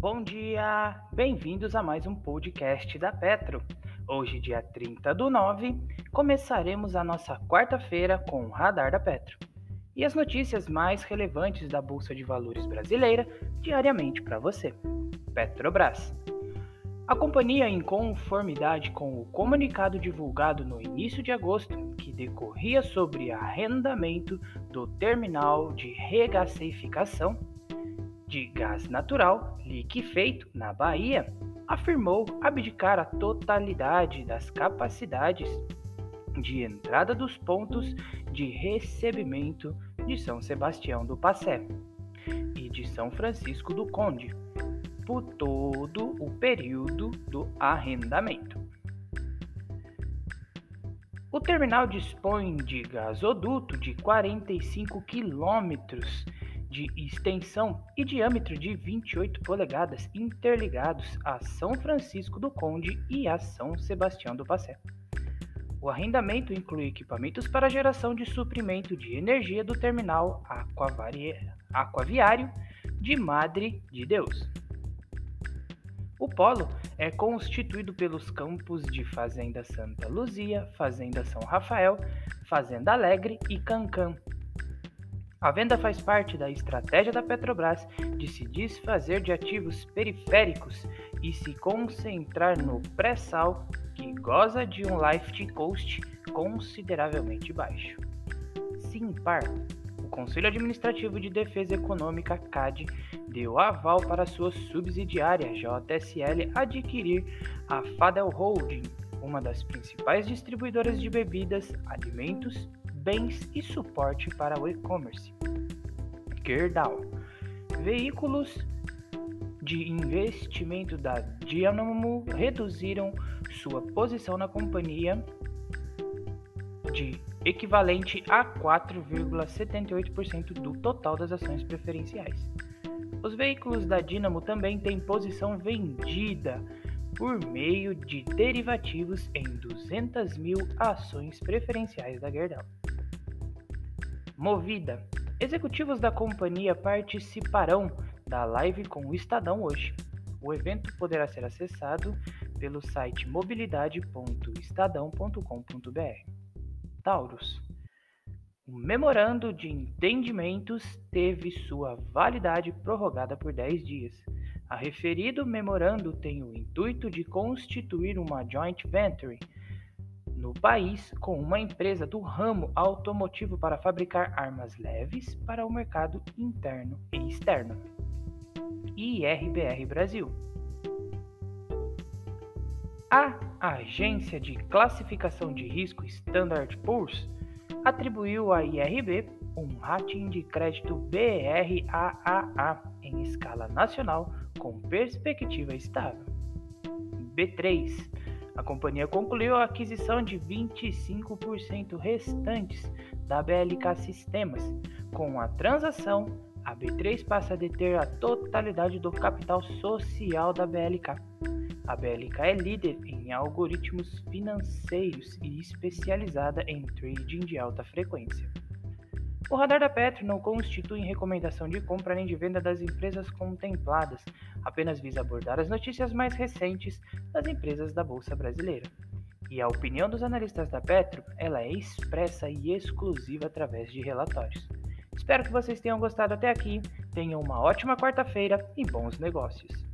Bom dia! Bem-vindos a mais um podcast da Petro. Hoje, dia 30 do 9, começaremos a nossa quarta-feira com o Radar da Petro e as notícias mais relevantes da Bolsa de Valores brasileira diariamente para você. Petrobras. A companhia, em conformidade com o comunicado divulgado no início de agosto, que decorria sobre arrendamento do terminal de regasificação de gás natural liquefeito na Bahia, afirmou abdicar a totalidade das capacidades de entrada dos pontos de recebimento de São Sebastião do Passé e de São Francisco do Conde por todo o período do arrendamento. O terminal dispõe de gasoduto de 45 quilômetros de extensão e diâmetro de 28 polegadas interligados a São Francisco do Conde e a São Sebastião do Passé. O arrendamento inclui equipamentos para geração de suprimento de energia do terminal aquaviário de Madre de Deus. O polo é constituído pelos campos de Fazenda Santa Luzia, Fazenda São Rafael, Fazenda Alegre e Cancan. A venda faz parte da estratégia da Petrobras de se desfazer de ativos periféricos e se concentrar no pré-sal que goza de um lift cost consideravelmente baixo. Simpar, o Conselho Administrativo de Defesa Econômica CAD deu aval para sua subsidiária JSL adquirir a Fadel Holding, uma das principais distribuidoras de bebidas, alimentos, bens e suporte para o e-commerce. Gerdau, veículos de investimento da Dynamo reduziram sua posição na companhia de equivalente a 4,78% do total das ações preferenciais. Os veículos da Dynamo também têm posição vendida por meio de derivativos em 200 mil ações preferenciais da Gerdau. Movida. Executivos da companhia participarão da live com o Estadão hoje. O evento poderá ser acessado pelo site mobilidade.estadão.com.br. Taurus. O memorando de entendimentos teve sua validade prorrogada por 10 dias. A referido memorando tem o intuito de constituir uma joint venture no país com uma empresa do ramo automotivo para fabricar armas leves para o mercado interno e externo. IRBR Brasil. A agência de classificação de risco Standard Poor's atribuiu à IRB um rating de crédito BRAAA em escala nacional com perspectiva estável. B3. A companhia concluiu a aquisição de 25% restantes da BLK Sistemas. Com a transação, a B3 passa a deter a totalidade do capital social da BLK. A BLK é líder em algoritmos financeiros e especializada em trading de alta frequência. O radar da Petro não constitui recomendação de compra nem de venda das empresas contempladas, apenas visa abordar as notícias mais recentes das empresas da Bolsa Brasileira. E a opinião dos analistas da Petro, ela é expressa e exclusiva através de relatórios. Espero que vocês tenham gostado até aqui, tenham uma ótima quarta-feira e bons negócios.